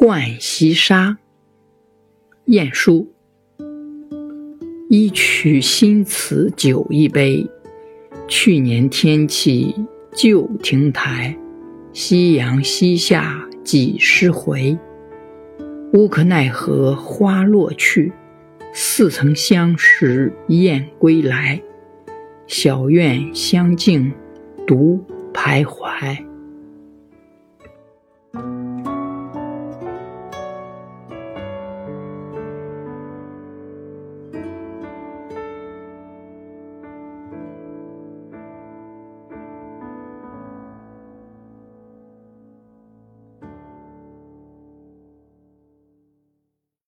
浣溪沙晏殊一曲新词酒一杯，去年天气旧亭台，夕阳西下几时回？无可奈何花落去，似曾相识燕归来。小院香径独徘徊。